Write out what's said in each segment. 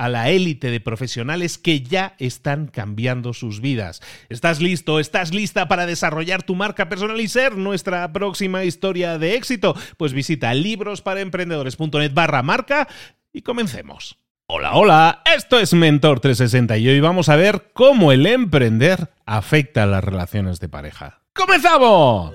a la élite de profesionales que ya están cambiando sus vidas. ¿Estás listo? ¿Estás lista para desarrollar tu marca personal y ser nuestra próxima historia de éxito? Pues visita librosparaemprendedores.net barra marca y comencemos. Hola, hola, esto es Mentor 360 y hoy vamos a ver cómo el emprender afecta a las relaciones de pareja. ¡Comenzamos!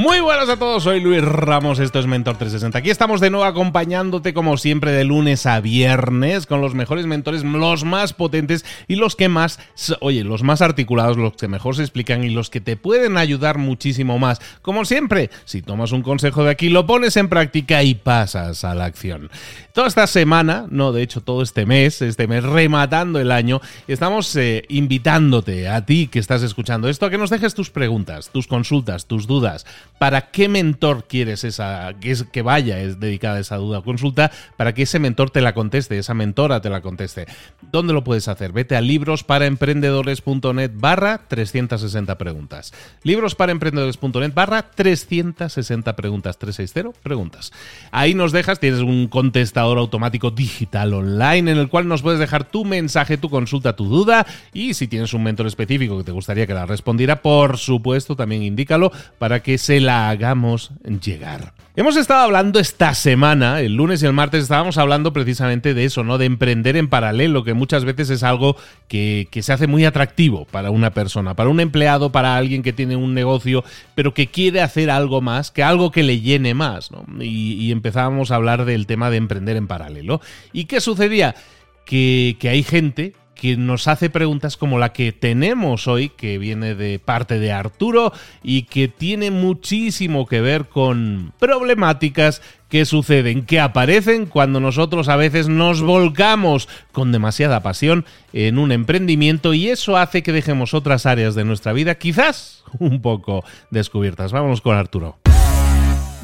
Muy buenas a todos, soy Luis Ramos, esto es Mentor 360. Aquí estamos de nuevo acompañándote como siempre de lunes a viernes con los mejores mentores, los más potentes y los que más, oye, los más articulados, los que mejor se explican y los que te pueden ayudar muchísimo más. Como siempre, si tomas un consejo de aquí, lo pones en práctica y pasas a la acción. Toda esta semana, no, de hecho todo este mes, este mes rematando el año, estamos eh, invitándote a ti que estás escuchando esto a que nos dejes tus preguntas, tus consultas, tus dudas para qué mentor quieres esa, que, es, que vaya es dedicada a esa duda o consulta, para que ese mentor te la conteste, esa mentora te la conteste. ¿Dónde lo puedes hacer? Vete a librosparaemprendedores.net barra 360 preguntas. Librosparaemprendedores.net barra 360 preguntas, 360 preguntas. Ahí nos dejas, tienes un contestador automático digital online en el cual nos puedes dejar tu mensaje, tu consulta, tu duda y si tienes un mentor específico que te gustaría que la respondiera, por supuesto, también indícalo para que se la hagamos llegar. Hemos estado hablando esta semana, el lunes y el martes estábamos hablando precisamente de eso, ¿no? De emprender en paralelo, que muchas veces es algo que, se hace muy atractivo para una persona, para un empleado, para alguien que tiene un negocio, pero que quiere hacer algo más, que algo que le llene más, ¿no? Y, y empezábamos a hablar del tema de emprender en paralelo. ¿Y qué sucedía? Que, que hay gente que nos hace preguntas como la que tenemos hoy, que viene de parte de Arturo y que tiene muchísimo que ver con problemáticas que suceden, que aparecen cuando nosotros a veces nos volcamos con demasiada pasión en un emprendimiento y eso hace que dejemos otras áreas de nuestra vida quizás un poco descubiertas. Vámonos con Arturo.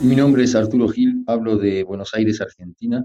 Mi nombre es Arturo Gil, hablo de Buenos Aires, Argentina.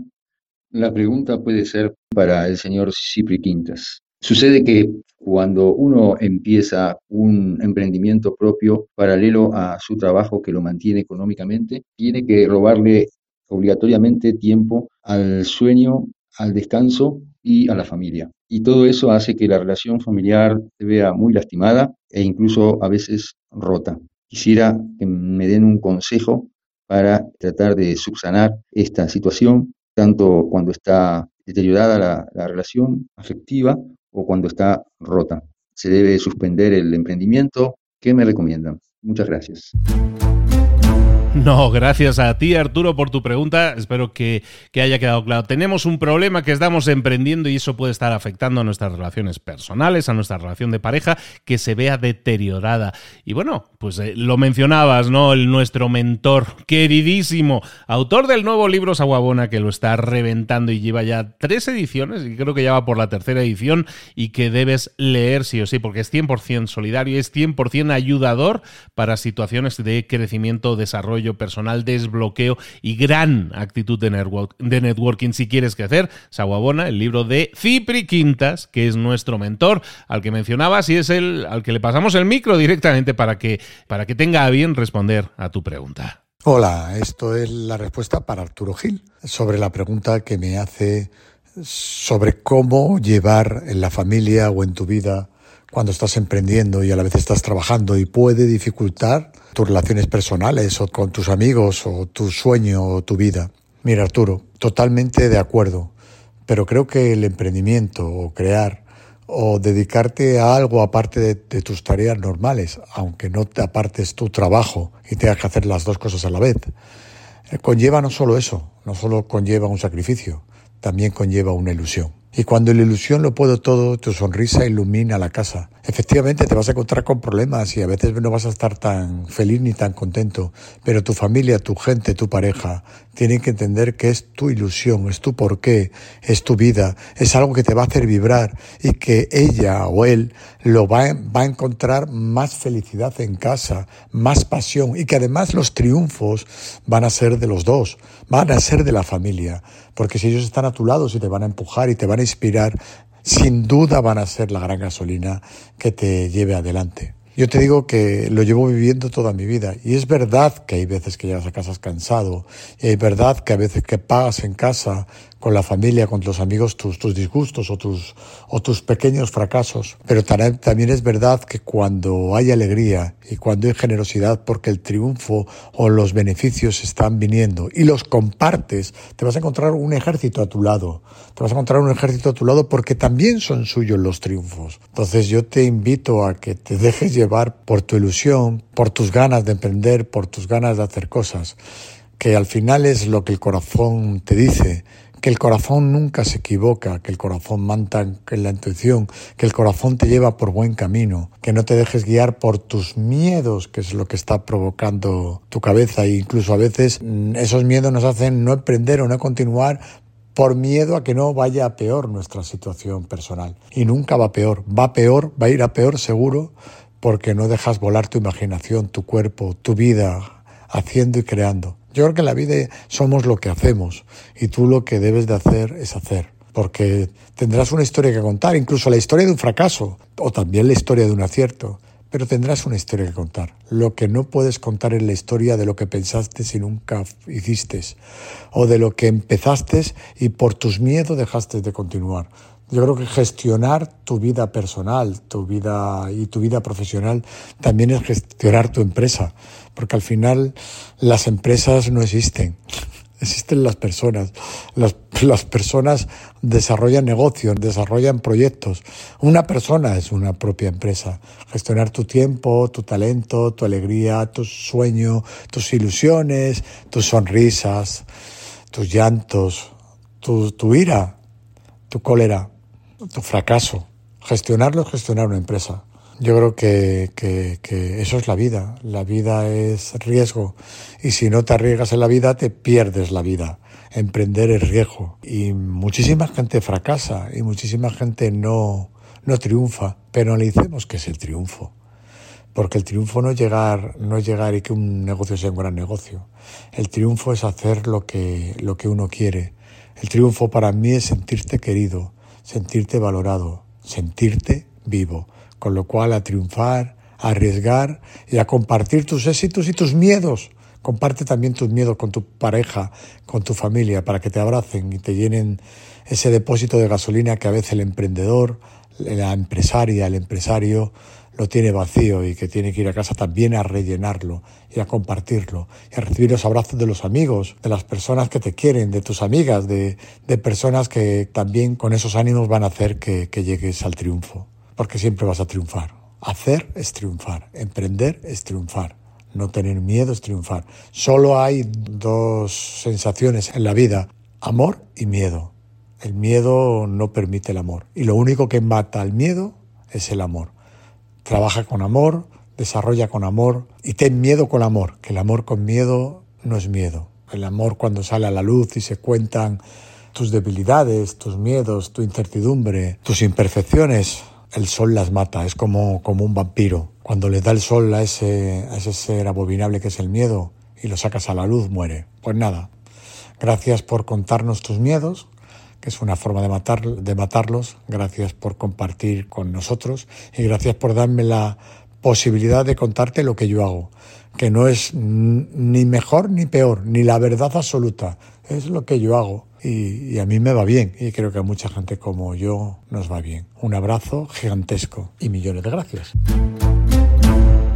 La pregunta puede ser para el señor Cipri Quintas. Sucede que cuando uno empieza un emprendimiento propio paralelo a su trabajo que lo mantiene económicamente, tiene que robarle obligatoriamente tiempo al sueño, al descanso y a la familia. Y todo eso hace que la relación familiar se vea muy lastimada e incluso a veces rota. Quisiera que me den un consejo para tratar de subsanar esta situación tanto cuando está deteriorada la, relación afectiva o cuando está rota. ¿Se debe suspender el emprendimiento? ¿Qué me recomiendan? Muchas gracias. No, gracias a ti Arturo por tu pregunta. Espero que, que, haya quedado claro. Tenemos un problema que estamos emprendiendo y eso puede estar afectando a nuestras relaciones personales, a nuestra relación de pareja, que se vea deteriorada. Y bueno, pues eh, lo mencionabas, ¿no? El, nuestro mentor, queridísimo, autor del nuevo libro Saguabona, que lo está reventando y lleva ya tres ediciones, y creo que ya va por la tercera edición, y que debes leer sí o sí, porque es 100% solidario, es 100% ayudador para situaciones de crecimiento, desarrollo personal, desbloqueo y gran actitud de, de networking si quieres crecer. Saguabona, el libro de Cipri Quintas, que es nuestro mentor, al que mencionabas y es el al que le pasamos el micro directamente para que, para que tenga a bien responder a tu pregunta. Hola, esto es la respuesta para Arturo Gil sobre la pregunta que me hace sobre cómo llevar en la familia o en tu vida cuando estás emprendiendo y a la vez estás trabajando y puede dificultar tus relaciones personales o con tus amigos o tu sueño o tu vida. Mira Arturo, totalmente de acuerdo, pero creo que el emprendimiento o crear o dedicarte a algo aparte de, tus tareas normales, aunque no te apartes tu trabajo y tengas que hacer las dos cosas a la vez, eh, conlleva no solo eso, no solo conlleva un sacrificio, también conlleva una ilusión. Y cuando la ilusión lo puedo todo, tu sonrisa ilumina la casa. Efectivamente te vas a encontrar con problemas y a veces no vas a estar tan feliz ni tan contento, pero tu familia, tu gente, tu pareja tienen que entender que es tu ilusión, es tu porqué, es tu vida, es algo que te va a hacer vibrar y que ella o él lo va, va a encontrar más felicidad en casa, más pasión y que además los triunfos van a ser de los dos, van a ser de la familia, porque si ellos están a tu lado, si te van a empujar y te van a inspirar, sin duda van a ser la gran gasolina que te lleve adelante. Yo te digo que lo llevo viviendo toda mi vida y es verdad que hay veces que llegas a casa cansado y es verdad que a veces que pagas en casa con la familia, con los amigos, tus, tus disgustos o tus, o tus pequeños fracasos. Pero también es verdad que cuando hay alegría y cuando hay generosidad porque el triunfo o los beneficios están viniendo y los compartes, te vas a encontrar un ejército a tu lado. Te vas a encontrar un ejército a tu lado porque también son suyos los triunfos. Entonces yo te invito a que te dejes llevar por tu ilusión, por tus ganas de emprender, por tus ganas de hacer cosas que al final es lo que el corazón te dice que el corazón nunca se equivoca, que el corazón manta en la intuición, que el corazón te lleva por buen camino, que no te dejes guiar por tus miedos, que es lo que está provocando tu cabeza e incluso a veces mm, esos miedos nos hacen no emprender o no continuar por miedo a que no vaya a peor nuestra situación personal. Y nunca va peor, va peor, va a ir a peor seguro porque no dejas volar tu imaginación, tu cuerpo, tu vida, haciendo y creando. Yo creo que en la vida somos lo que hacemos y tú lo que debes de hacer es hacer, porque tendrás una historia que contar, incluso la historia de un fracaso o también la historia de un acierto, pero tendrás una historia que contar. Lo que no puedes contar es la historia de lo que pensaste si nunca hiciste o de lo que empezaste y por tus miedos dejaste de continuar. Yo creo que gestionar tu vida personal, tu vida y tu vida profesional también es gestionar tu empresa, porque al final las empresas no existen. Existen las personas. Las, personas desarrollan negocios, desarrollan proyectos. Una persona es una propia empresa. Gestionar tu tiempo, tu talento, tu alegría, tu sueño, tus ilusiones, tus sonrisas, tus llantos, tu ira, tu cólera tu fracaso. Gestionarlo es gestionar una empresa. Yo creo que, que, eso es la vida. La vida es riesgo. Y si no te arriesgas en la vida, te pierdes la vida. Emprender es riesgo. Y muchísima gente fracasa y muchísima gente no, no triunfa. Pero analicemos qué es el triunfo. Porque el triunfo no es llegar, no llegar y que un negocio sea un gran negocio. El triunfo es hacer lo que, lo que uno quiere. El triunfo para mí es sentirte querido, sentirte valorado, sentirte vivo, con lo cual a triunfar, a arriesgar y a compartir tus éxitos y tus miedos. Comparte también tus miedos con tu pareja, con tu familia, para que te abracen y te llenen ese depósito de gasolina que a veces el emprendedor, la empresaria, el empresario lo tiene vacío y que tiene que ir a casa también a rellenarlo y a compartirlo y a recibir los abrazos de los amigos, de las personas que te quieren, de tus amigas, de, de personas que también con esos ánimos van a hacer que, que llegues al triunfo, porque siempre vas a triunfar. Hacer es triunfar, emprender es triunfar. No tener miedo es triunfar. Solo hay dos sensaciones en la vida, amor y miedo. El miedo no permite el amor. Y lo único que mata al miedo es el amor. Trabaja con amor, desarrolla con amor y ten miedo con amor, que el amor con miedo no es miedo. El amor cuando sale a la luz y se cuentan tus debilidades, tus miedos, tu incertidumbre, tus imperfecciones, el sol las mata, es como, como un vampiro. Cuando le da el sol a ese, a ese ser abominable que es el miedo y lo sacas a la luz, muere. Pues nada, gracias por contarnos tus miedos, que es una forma de, matar, de matarlos, gracias por compartir con nosotros y gracias por darme la posibilidad de contarte lo que yo hago, que no es ni mejor ni peor, ni la verdad absoluta, es lo que yo hago y, a mí me va bien y creo que a mucha gente como yo nos va bien. Un abrazo gigantesco y millones de gracias.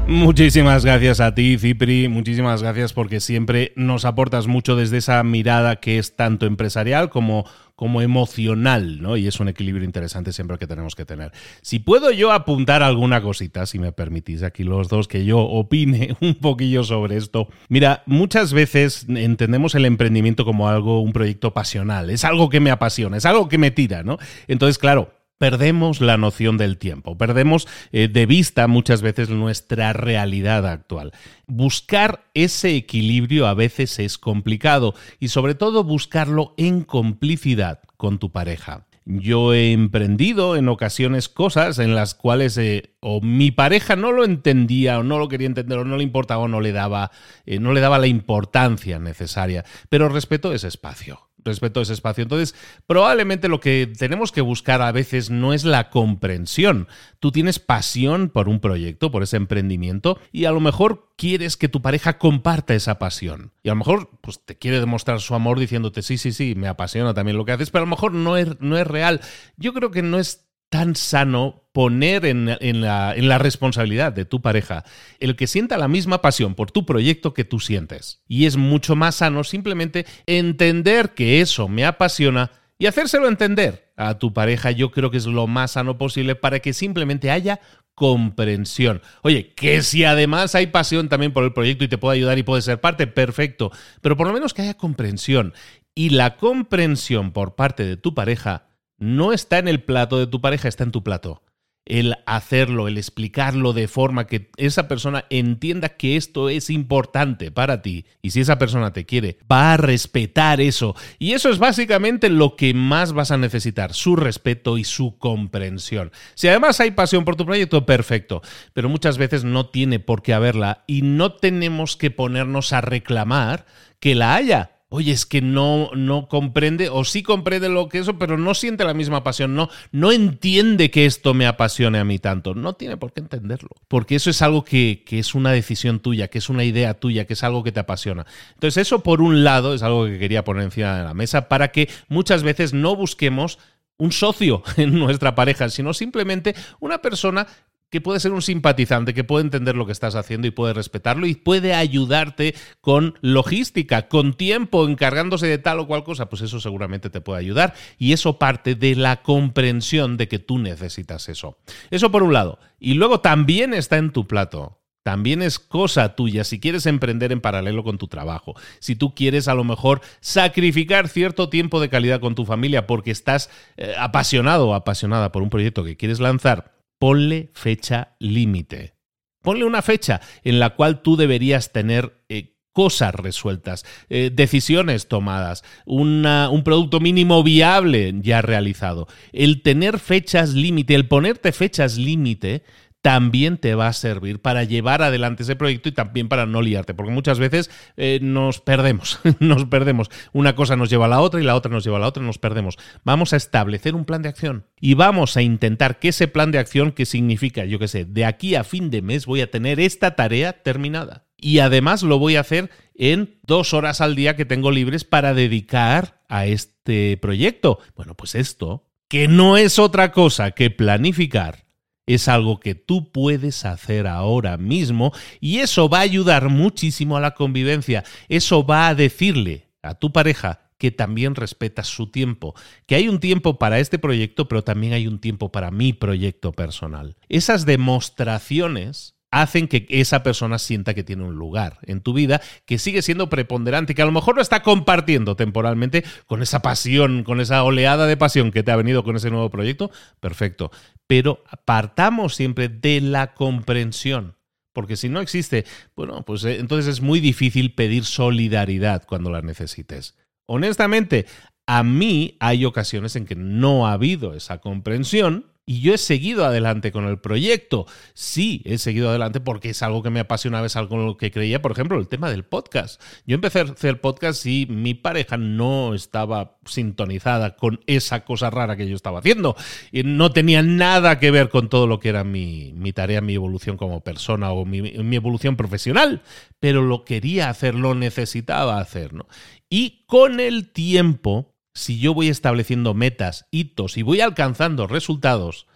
Muchísimas gracias a ti, Cipri. Muchísimas gracias porque siempre nos aportas mucho desde esa mirada que es tanto empresarial como, como emocional, ¿no? Y es un equilibrio interesante siempre que tenemos que tener. Si puedo yo apuntar alguna cosita, si me permitís aquí los dos, que yo opine un poquillo sobre esto. Mira, muchas veces entendemos el emprendimiento como algo, un proyecto pasional. Es algo que me apasiona, es algo que me tira, ¿no? Entonces, claro, perdemos la noción del tiempo, perdemos eh, de vista muchas veces nuestra realidad actual. Buscar ese equilibrio a veces es complicado y sobre todo buscarlo en complicidad con tu pareja. Yo he emprendido en ocasiones cosas en las cuales eh, o mi pareja no lo entendía o no lo quería entender o no le importaba o no le daba, eh, no le daba la importancia necesaria, pero respeto ese espacio respecto a ese espacio. Entonces, probablemente lo que tenemos que buscar a veces no es la comprensión. Tú tienes pasión por un proyecto, por ese emprendimiento, y a lo mejor quieres que tu pareja comparta esa pasión. Y a lo mejor pues, te quiere demostrar su amor diciéndote, sí, sí, sí, me apasiona también lo que haces, pero a lo mejor no es, no es real. Yo creo que no es tan sano poner en, la, responsabilidad de tu pareja el que sienta la misma pasión por tu proyecto que tú sientes. Y es mucho más sano simplemente entender que eso me apasiona y hacérselo entender a tu pareja. Yo creo que es lo más sano posible para que simplemente haya comprensión. Oye, que si además hay pasión también por el proyecto y te puede ayudar y puede ser parte, perfecto. Pero por lo menos que haya comprensión. Y la comprensión por parte de tu pareja no está en el plato de tu pareja, está en tu plato. El hacerlo, el explicarlo de forma que esa persona entienda que esto es importante para ti. Y si esa persona te quiere, va a respetar eso. Y eso es básicamente lo que más vas a necesitar, su respeto y su comprensión. Si además hay pasión por tu proyecto, perfecto. Pero muchas veces no tiene por qué haberla y no tenemos que ponernos a reclamar que la haya oye, es que no, no comprende, o sí comprende lo que eso, pero no siente la misma pasión, no, no entiende que esto me apasione a mí tanto. No tiene por qué entenderlo, porque eso es algo que, que es una decisión tuya, que es una idea tuya, que es algo que te apasiona. Entonces, eso por un lado es algo que quería poner encima de la mesa para que muchas veces no busquemos un socio en nuestra pareja, sino simplemente una persona que puede ser un simpatizante, que puede entender lo que estás haciendo y puede respetarlo y puede ayudarte con logística, con tiempo, encargándose de tal o cual cosa, pues eso seguramente te puede ayudar y eso parte de la comprensión de que tú necesitas eso. Eso por un lado. Y luego también está en tu plato. También es cosa tuya si quieres emprender en paralelo con tu trabajo, si tú quieres a lo mejor sacrificar cierto tiempo de calidad con tu familia porque estás eh, apasionado o apasionada por un proyecto que quieres lanzar, ponle fecha límite. Ponle una fecha en la cual tú deberías tener eh, cosas resueltas, eh, decisiones tomadas, un producto mínimo viable ya realizado. El tener fechas límite, el ponerte fechas límite, también te va a servir para llevar adelante ese proyecto y también para no liarte, porque muchas veces eh, nos perdemos, nos perdemos. Una cosa nos lleva a la otra y la otra nos lleva a la otra nos perdemos. Vamos a establecer un plan de acción y vamos a intentar que ese plan de acción, que significa, yo qué sé, de aquí a fin de mes voy a tener esta tarea terminada. Y además lo voy a hacer en dos horas al día que tengo libres para dedicar a este proyecto. Bueno, pues esto, que no es otra cosa que planificar es algo que tú puedes hacer ahora mismo y eso va a ayudar muchísimo a la convivencia. Eso va a decirle a tu pareja que también respetas su tiempo, que hay un tiempo para este proyecto, pero también hay un tiempo para mi proyecto personal. Esas demostraciones hacen que esa persona sienta que tiene un lugar en tu vida, que sigue siendo preponderante, que a lo mejor lo está compartiendo temporalmente con esa pasión, con esa oleada de pasión que te ha venido con ese nuevo proyecto, perfecto. Pero partamos siempre de la comprensión. Porque si no existe, bueno, pues eh, entonces es muy difícil pedir solidaridad cuando la necesites. Honestamente, a mí hay ocasiones en que no ha habido esa comprensión y yo he seguido adelante con el proyecto. Sí, he seguido adelante porque es algo que me apasionaba, es algo en lo que creía. Por ejemplo, el tema del podcast. Yo empecé a hacer podcast y mi pareja no estaba sintonizada con esa cosa rara que yo estaba haciendo. Y no tenía nada que ver con todo lo que era mi, tarea, mi evolución como persona o mi, mi evolución profesional. Pero lo quería hacer, lo necesitaba hacer. ¿no? Y con el tiempo si yo voy estableciendo metas, hitos y voy alcanzando resultados,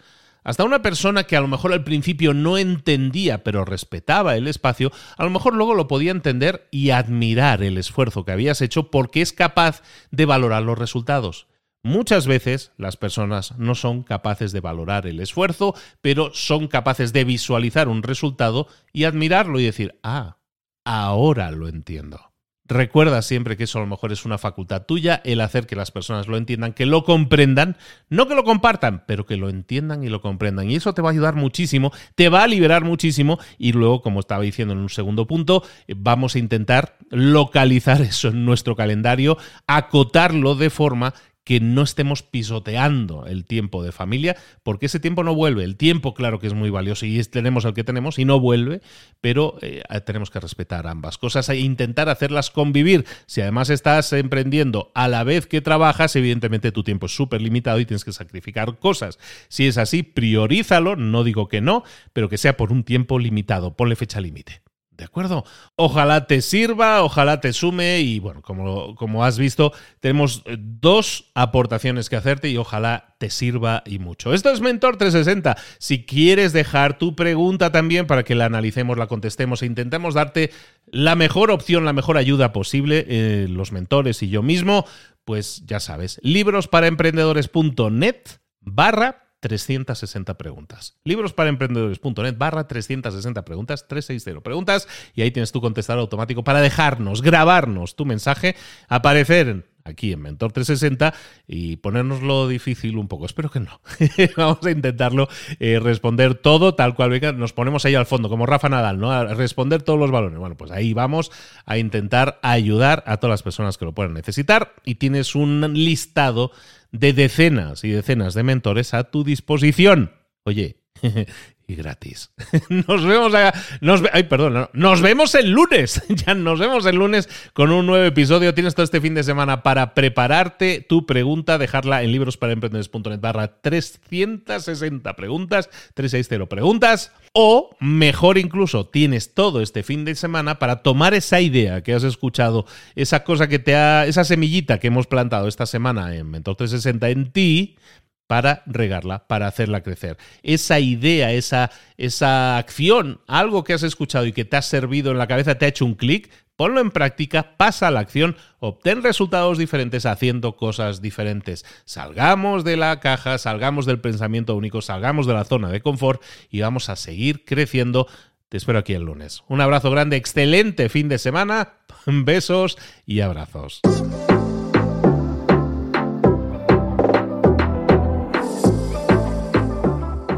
hasta una persona que a lo mejor al principio no entendía pero respetaba el espacio, a lo mejor luego lo podía entender y admirar el esfuerzo que habías hecho porque es capaz de valorar los resultados. Muchas veces las personas no son capaces de valorar el esfuerzo, pero son capaces de visualizar un resultado y admirarlo y decir, ah, ahora lo entiendo. Recuerda siempre que eso a lo mejor es una facultad tuya, el hacer que las personas lo entiendan, que lo comprendan, no que lo compartan, pero que lo entiendan y lo comprendan. Y eso te va a ayudar muchísimo, te va a liberar muchísimo y luego, como estaba diciendo en un segundo punto, vamos a intentar localizar eso en nuestro calendario, acotarlo de forma que no estemos pisoteando el tiempo de familia, porque ese tiempo no vuelve. El tiempo, claro que es muy valioso y tenemos el que tenemos y no vuelve, pero eh, tenemos que respetar ambas cosas e intentar hacerlas convivir. Si además estás emprendiendo a la vez que trabajas, evidentemente tu tiempo es súper limitado y tienes que sacrificar cosas. Si es así, priorízalo, no digo que no, pero que sea por un tiempo limitado, ponle fecha límite. ¿De acuerdo? Ojalá te sirva, ojalá te sume y bueno, como, como has visto, tenemos eh, dos aportaciones que hacerte y ojalá te sirva y mucho. Esto es Mentor 360. Si quieres dejar tu pregunta también para que la analicemos, la contestemos e intentemos darte la mejor opción, la mejor ayuda posible, eh, los mentores y yo mismo, pues ya sabes, librosparaemprendedores.net barra 360 preguntas. Librosparaemprendedores.net barra 360 preguntas, 360 preguntas, y ahí tienes tu contestador automático para dejarnos, grabarnos tu mensaje, aparecer aquí en Mentor 360 y ponernoslo difícil un poco. Espero que no. Vamos a intentarlo eh, responder todo tal cual. Nos ponemos ahí al fondo, como Rafa Nadal, ¿no? A responder todos los balones. Bueno, pues ahí vamos a intentar ayudar a todas las personas que lo puedan necesitar y tienes un listado de decenas y decenas de mentores a tu disposición. Oye, y gratis. Nos vemos, nos, ay, perdón, nos vemos el lunes. Ya nos vemos el lunes con un nuevo episodio. Tienes todo este fin de semana para prepararte tu pregunta, dejarla en librosparaemprendedores.net barra 360 preguntas, 360 preguntas. O mejor incluso, tienes todo este fin de semana para tomar esa idea que has escuchado, esa cosa que te ha, esa semillita que hemos plantado esta semana en Mentor 360 en ti, para regarla, para hacerla crecer. Esa idea, esa, esa acción, algo que has escuchado y que te ha servido en la cabeza, te ha hecho un clic, ponlo en práctica, pasa a la acción, obtén resultados diferentes haciendo cosas diferentes. Salgamos de la caja, salgamos del pensamiento único, salgamos de la zona de confort y vamos a seguir creciendo. Te espero aquí el lunes. Un abrazo grande, excelente fin de semana, besos y abrazos.